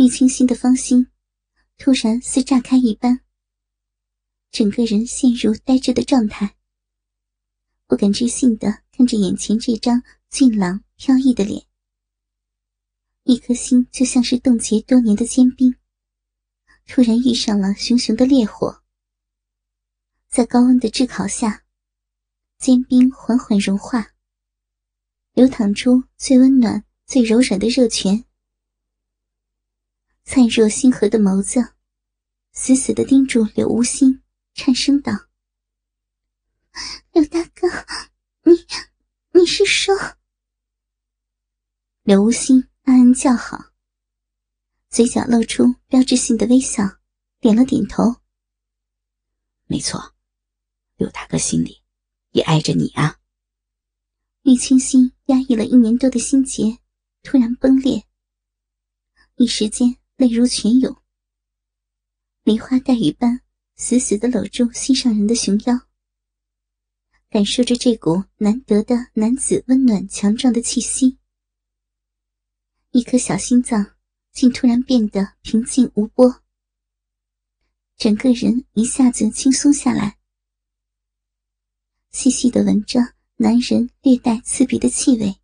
玉清心的芳心突然似炸开一般，整个人陷入呆滞的状态，不敢置信的看着眼前这张俊朗飘逸的脸，一颗心就像是冻结多年的坚冰，突然遇上了熊熊的烈火，在高温的炙烤下，坚冰缓缓融化，流淌出最温暖、最柔软的热泉。灿若星河的眸子，死死的盯住柳无心，颤声道：“柳大哥，你你是说？”柳无心暗暗叫好，嘴角露出标志性的微笑，点了点头：“没错，柳大哥心里也爱着你啊。”玉清心压抑了一年多的心结，突然崩裂，一时间。泪如泉涌，梨花带雨般死死的搂住心上人的熊腰，感受着这股难得的男子温暖强壮的气息，一颗小心脏竟突然变得平静无波，整个人一下子轻松下来，细细的闻着男人略带刺鼻的气味，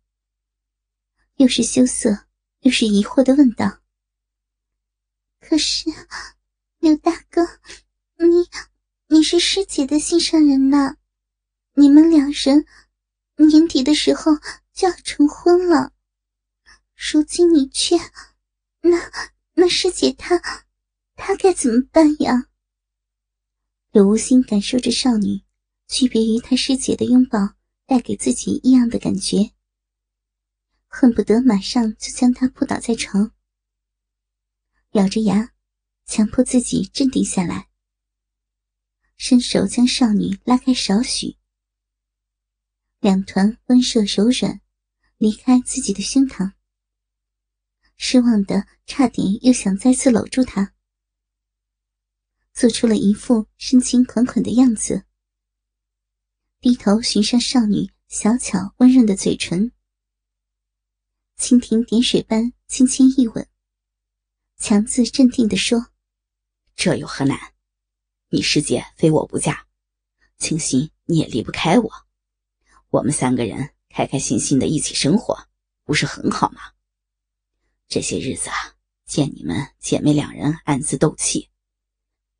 又是羞涩又是疑惑的问道。可是，刘大哥，你你是师姐的心上人呐，你们两人年底的时候就要成婚了，如今你却……那那师姐她她该怎么办呀？柳无心感受着少女区别于他师姐的拥抱带给自己异样的感觉，恨不得马上就将她扑倒在床。咬着牙，强迫自己镇定下来，伸手将少女拉开少许，两团温热柔软离开自己的胸膛。失望的差点又想再次搂住她，做出了一副深情款款的样子，低头寻上少女小巧温润的嘴唇，蜻蜓点水般轻轻一吻。强自镇定地说：“这有何难？你师姐非我不嫁，清心你也离不开我。我们三个人开开心心的一起生活，不是很好吗？这些日子啊，见你们姐妹两人暗自斗气，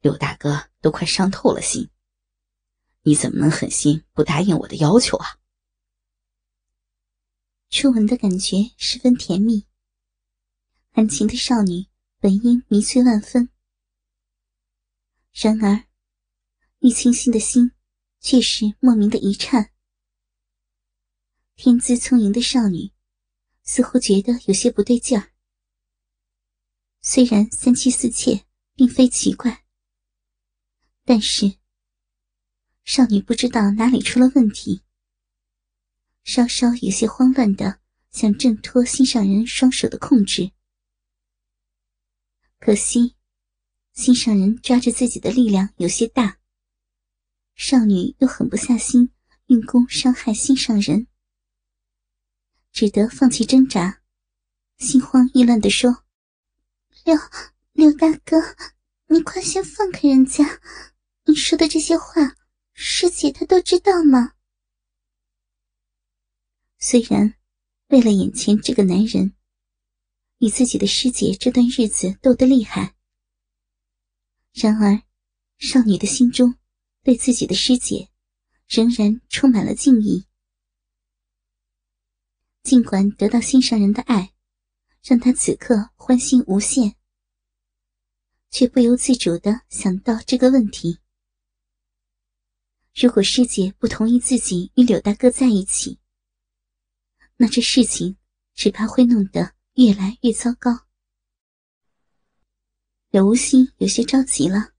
刘大哥都快伤透了心。你怎么能狠心不答应我的要求啊？”初吻的感觉十分甜蜜，含情的少女。本应迷醉万分，然而玉清心的心却是莫名的一颤。天资聪颖的少女似乎觉得有些不对劲儿。虽然三妻四妾并非奇怪，但是少女不知道哪里出了问题，稍稍有些慌乱的想挣脱心上人双手的控制。可惜，心上人抓着自己的力量有些大。少女又狠不下心运功伤害心上人，只得放弃挣扎，心慌意乱地说：“刘刘大哥，你快先放开人家！你说的这些话，师姐她都知道吗？”虽然为了眼前这个男人。与自己的师姐这段日子斗得厉害，然而少女的心中对自己的师姐仍然充满了敬意。尽管得到心上人的爱，让她此刻欢欣无限，却不由自主的想到这个问题：如果师姐不同意自己与柳大哥在一起，那这事情只怕会弄得……越来越糟糕，柳无心有些着急了。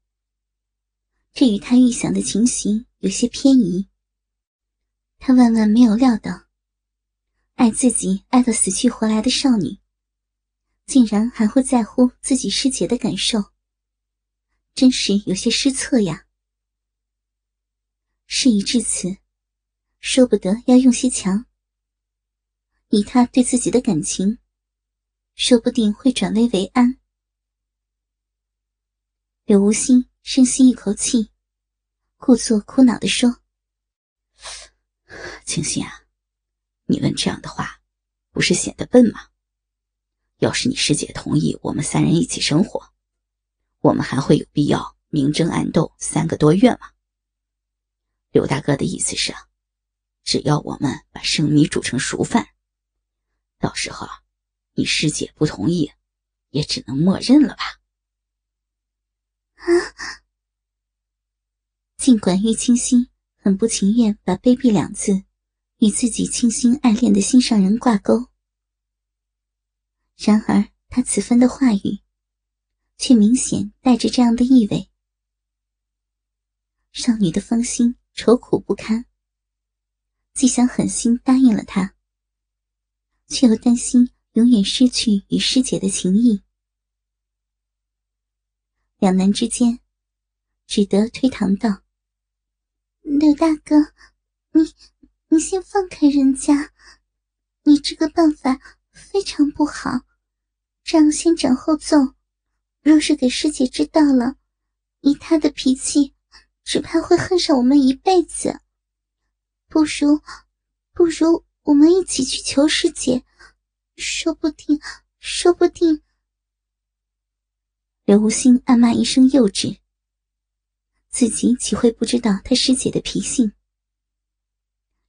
这与他预想的情形有些偏移。他万万没有料到，爱自己爱到死去活来的少女，竟然还会在乎自己师姐的感受，真是有些失策呀。事已至此，说不得要用些强。以他对自己的感情。说不定会转危为安，柳无心深吸一口气，故作苦恼地说：“清心啊，你问这样的话，不是显得笨吗？要是你师姐同意我们三人一起生活，我们还会有必要明争暗斗三个多月吗？刘大哥的意思是，只要我们把生米煮成熟饭，到时候你师姐不同意，也只能默认了吧。”啊！尽管玉清心很不情愿把“卑鄙”两字与自己倾心爱恋的心上人挂钩，然而他此番的话语却明显带着这样的意味。少女的芳心愁苦不堪，既想狠心答应了他，却又担心永远失去与师姐的情谊。两难之间，只得推搪道：“刘大哥，你你先放开人家，你这个办法非常不好，这样先斩后奏，若是给师姐知道了，以她的脾气，只怕会恨上我们一辈子。不如，不如我们一起去求师姐，说不定，说不定。”刘无心暗骂一声幼稚，自己岂会不知道他师姐的脾性？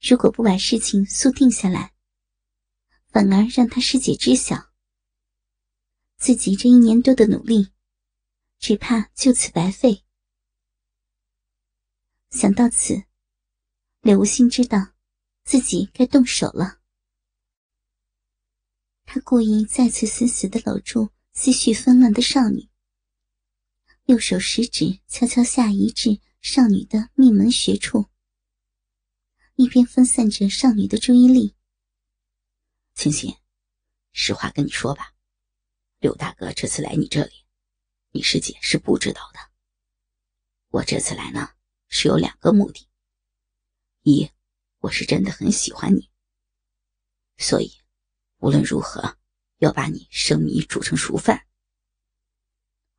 如果不把事情速定下来，反而让他师姐知晓，自己这一年多的努力，只怕就此白费。想到此，刘无心知道自己该动手了。他故意再次死死的搂住思绪纷乱的少女。右手食指悄悄下移至少女的命门穴处，一边分散着少女的注意力。清心，实话跟你说吧，刘大哥这次来你这里，你师姐是不知道的。我这次来呢，是有两个目的：一，我是真的很喜欢你，所以无论如何要把你生米煮成熟饭；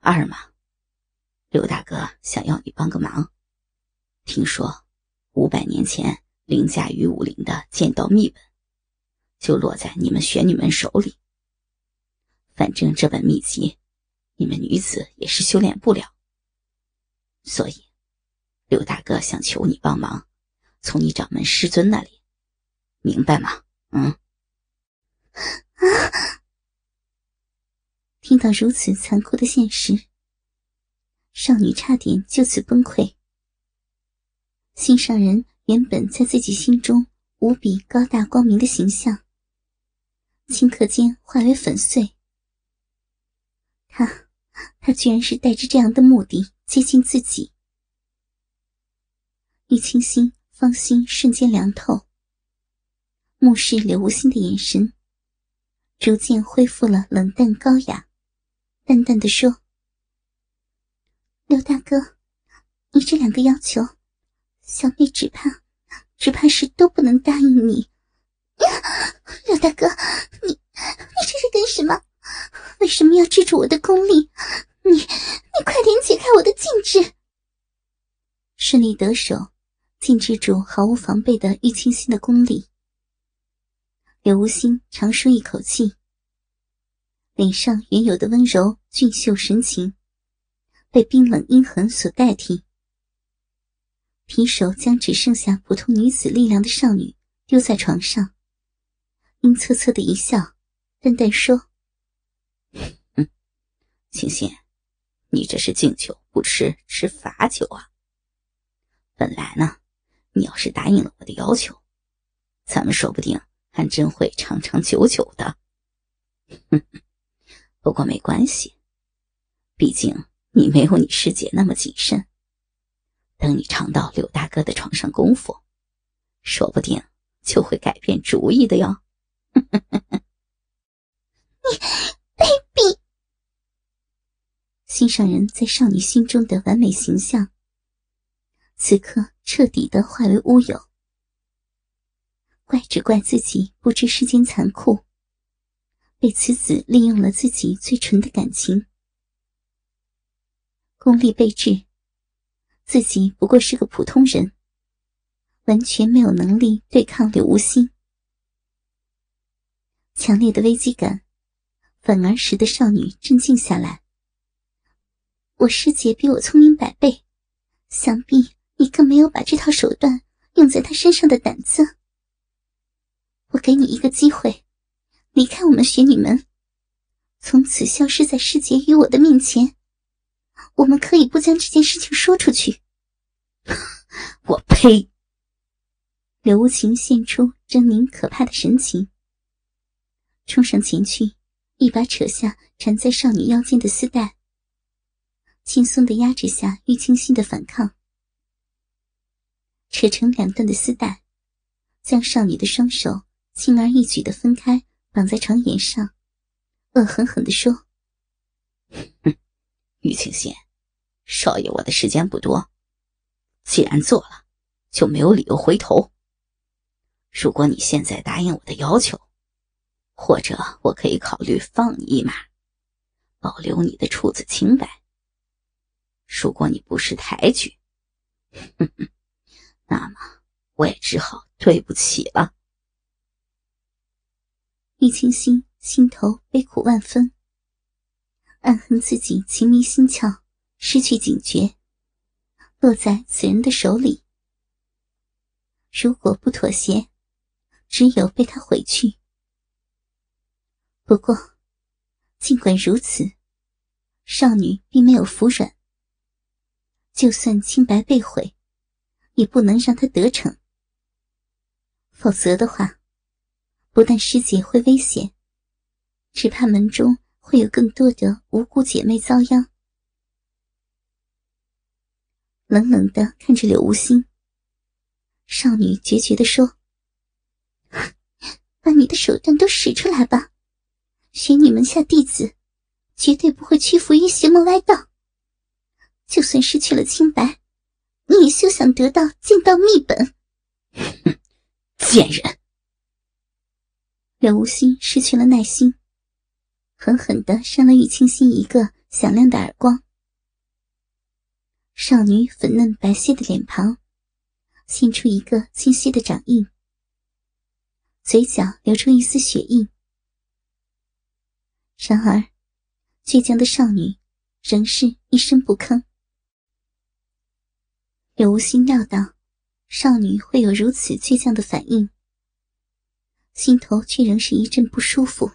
二嘛。刘大哥想要你帮个忙，听说五百年前凌驾于武林的剑道秘本，就落在你们玄女们手里。反正这本秘籍，你们女子也是修炼不了，所以刘大哥想求你帮忙，从你掌门师尊那里，明白吗？嗯。啊！听到如此残酷的现实。少女差点就此崩溃。心上人原本在自己心中无比高大光明的形象，顷刻间化为粉碎。他，他居然是带着这样的目的接近自己。玉清心芳心瞬间凉透，目视柳无心的眼神逐渐恢复了冷淡高雅，淡淡的说。刘大哥，你这两个要求，小妹只怕，只怕是都不能答应你。刘大哥，你你这是干什么？为什么要制住我的功力？你你快点解开我的禁制！顺利得手，禁制住毫无防备的玉清心的功力。柳无心长舒一口气，脸上原有的温柔俊秀神情。被冰冷阴狠所代替，提手将只剩下普通女子力量的少女丢在床上，阴恻恻的一笑，淡淡说：“嗯，清心，你这是敬酒不吃吃罚酒啊。本来呢，你要是答应了我的要求，咱们说不定还真会长长久久的。不过没关系，毕竟……”你没有你师姐那么谨慎。等你尝到柳大哥的床上功夫，说不定就会改变主意的哟。你卑鄙！心上人在少女心中的完美形象，此刻彻底的化为乌有。怪只怪自己不知世间残酷，被此子利用了自己最纯的感情。功力备至，自己不过是个普通人，完全没有能力对抗柳无心。强烈的危机感，反而使得少女镇静下来。我师姐比我聪明百倍，想必你更没有把这套手段用在她身上的胆子。我给你一个机会，离开我们雪女门，从此消失在师姐与我的面前。我们可以不将这件事情说出去。我呸！柳无情现出狰狞可怕的神情，冲上前去，一把扯下缠在少女腰间的丝带，轻松的压制下玉清心的反抗。扯成两段的丝带，将少女的双手轻而易举的分开，绑在床沿上，恶狠狠地说：“哼，玉清心。”少爷，我的时间不多，既然做了，就没有理由回头。如果你现在答应我的要求，或者我可以考虑放你一马，保留你的处子清白。如果你不识抬举，哼哼那么我也只好对不起了。玉清心心头悲苦万分，暗恨自己情迷心窍。失去警觉，落在此人的手里。如果不妥协，只有被他毁去。不过，尽管如此，少女并没有服软。就算清白被毁，也不能让他得逞。否则的话，不但师姐会危险，只怕门中会有更多的无辜姐妹遭殃。冷冷的看着柳无心，少女决绝的说：“把你的手段都使出来吧，学你门下弟子，绝对不会屈服于邪魔歪道。就算失去了清白，你也休想得到剑道秘本。”贱人！柳无心失去了耐心，狠狠的扇了玉清心一个响亮的耳光。少女粉嫩白皙的脸庞，现出一个清晰的掌印，嘴角流出一丝血印。然而，倔强的少女仍是一声不吭。柳无心料到少女会有如此倔强的反应，心头却仍是一阵不舒服。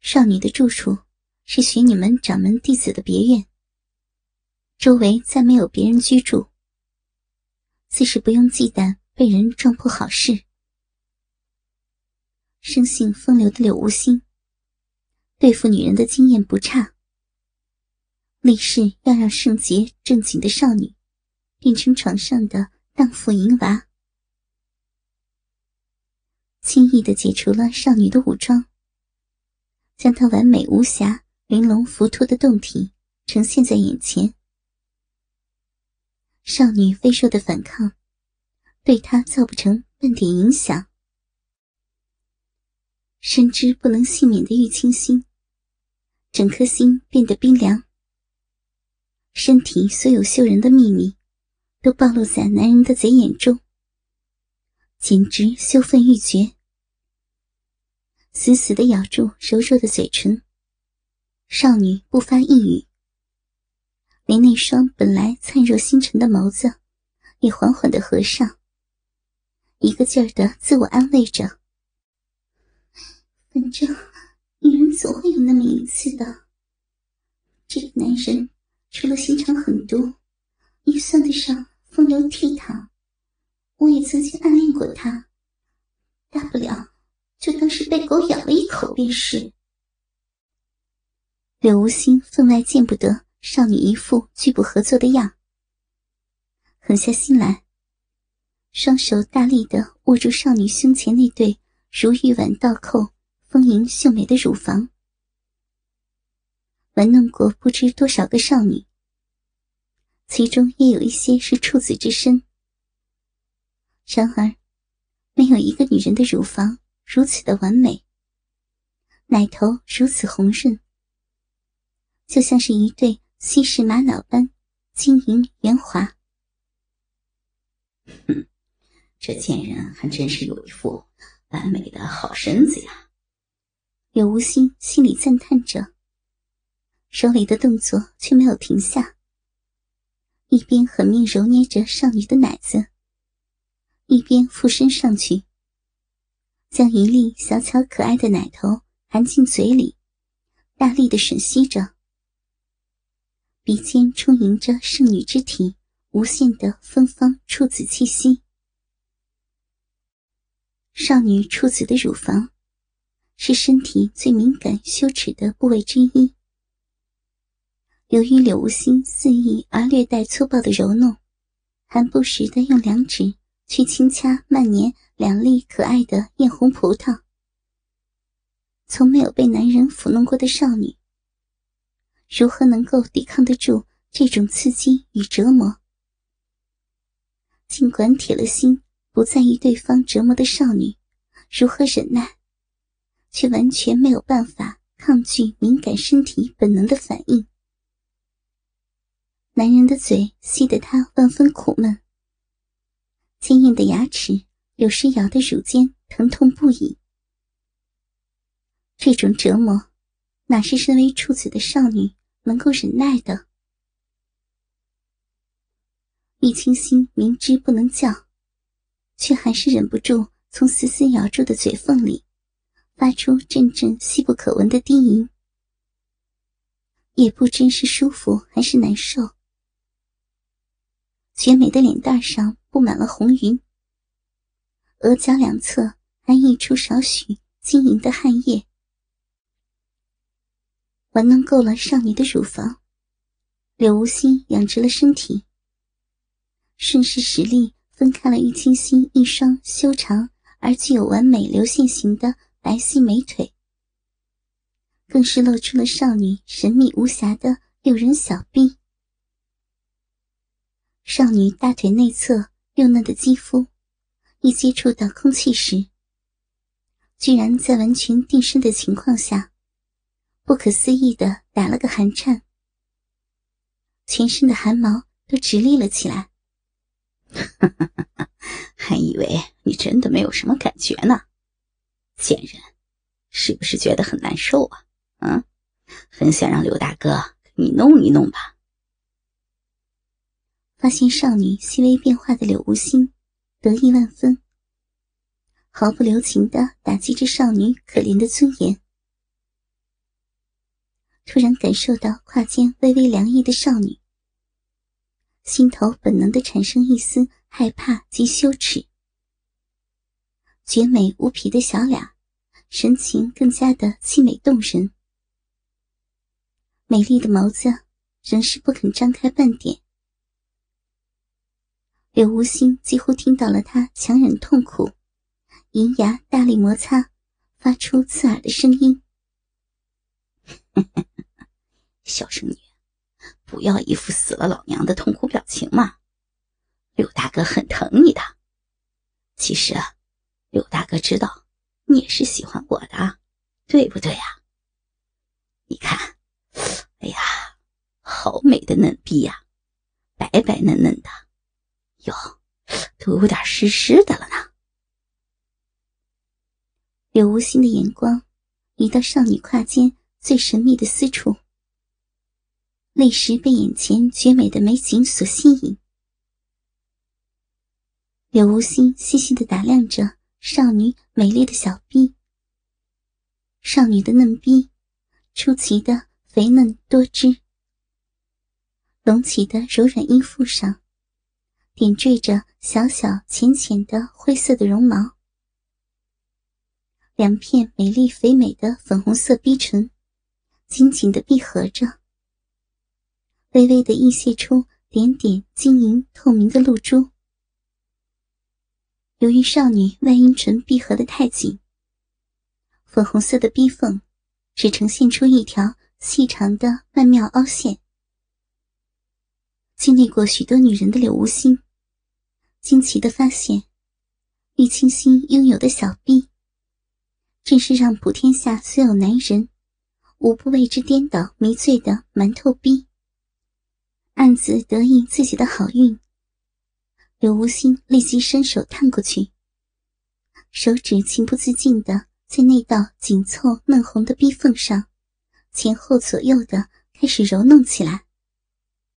少女的住处是玄女门掌门弟子的别院。周围再没有别人居住，自是不用忌惮被人撞破好事。生性风流的柳无心，对付女人的经验不差，立誓要让圣洁正经的少女变成床上的荡妇淫娃，轻易的解除了少女的武装，将她完美无瑕、玲珑浮凸的胴体呈现在眼前。少女微弱的反抗，对他造不成半点影响。深知不能幸免的玉清心，整颗心变得冰凉。身体所有秀人的秘密，都暴露在男人的贼眼中，简直羞愤欲绝。死死的咬住柔弱的嘴唇，少女不发一语。连那双本来灿若星辰的眸子，也缓缓的合上，一个劲儿的自我安慰着：“反正女人总会有那么一次的。这个男人除了心肠狠毒，也算得上风流倜傥。我也曾经暗恋过他，大不了就当是被狗咬了一口便是。”柳无心分外见不得。少女一副拒不合作的样，狠下心来，双手大力的握住少女胸前那对如玉碗倒扣、丰盈秀美的乳房，玩弄过不知多少个少女，其中也有一些是处子之身。然而，没有一个女人的乳房如此的完美，奶头如此红润，就像是一对。稀释玛瑙般晶莹圆滑。哼，这贱人还真是有一副完美的好身子呀！柳无心心里赞叹着，手里的动作却没有停下，一边狠命揉捏着少女的奶子，一边附身上去，将一粒小巧可爱的奶头含进嘴里，大力的吮吸着，鼻尖充盈着圣女之体无限的芬芳处子气息。少女处子的乳房。是身体最敏感、羞耻的部位之一。由于柳无心肆意而略带粗暴的揉弄，还不时的用两指去轻掐、慢捻两粒可爱的艳红葡萄，从没有被男人抚弄过的少女，如何能够抵抗得住这种刺激与折磨？尽管铁了心不在意对方折磨的少女，如何忍耐？却完全没有办法抗拒敏感身体本能的反应。男人的嘴吸得他万分苦闷，坚硬的牙齿有时咬得乳尖疼痛不已。这种折磨，哪是身为处子的少女能够忍耐的？玉清心明知不能叫，却还是忍不住从死死咬住的嘴缝里。发出阵阵细不可闻的低吟，也不知是舒服还是难受。绝美的脸蛋上布满了红云，额角两侧还溢出少许晶莹的汗液。玩弄够了少女的乳房，柳无心仰直了身体，顺势使力分开了玉清心一双修长而具有完美流线型的。白皙美腿，更是露出了少女神秘无瑕的诱人小臂。少女大腿内侧幼嫩的肌肤，一接触到空气时，居然在完全定身的情况下，不可思议的打了个寒颤，全身的汗毛都直立了起来。还以为你真的没有什么感觉呢。贱人，是不是觉得很难受啊？嗯，很想让刘大哥给你弄一弄吧。发现少女细微变化的柳无心得意万分，毫不留情的打击着少女可怜的尊严。突然感受到胯间微微凉意的少女，心头本能的产生一丝害怕及羞耻。绝美无匹的小脸，神情更加的凄美动人。美丽的眸子仍是不肯张开半点。柳无心几乎听到了他强忍痛苦，银牙大力摩擦，发出刺耳的声音：“ 小圣女，不要一副死了老娘的痛苦表情嘛！柳大哥很疼你的。其实啊。”柳大哥知道你也是喜欢我的，对不对呀？你看，哎呀，好美的嫩逼呀，白白嫩嫩的，哟，都有点湿湿的了呢。柳无心的眼光移到少女胯间最神秘的私处，立时被眼前绝美的美景所吸引。柳无心细细的打量着。少女美丽的小臂，少女的嫩逼，出奇的肥嫩多汁。隆起的柔软阴腹上，点缀着小小浅浅的灰色的绒毛。两片美丽肥美的粉红色逼唇，紧紧的闭合着，微微的溢泄出点点晶莹透明的露珠。由于少女外阴唇闭合的太紧，粉红色的逼缝只呈现出一条细长的曼妙凹陷。经历过许多女人的柳无心，惊奇的发现，玉清心拥有的小臂，正是让普天下所有男人无不为之颠倒迷醉的馒头逼。暗自得意自己的好运。刘无心立即伸手探过去，手指情不自禁的在那道紧凑嫩红的逼缝上前后左右的开始揉弄起来。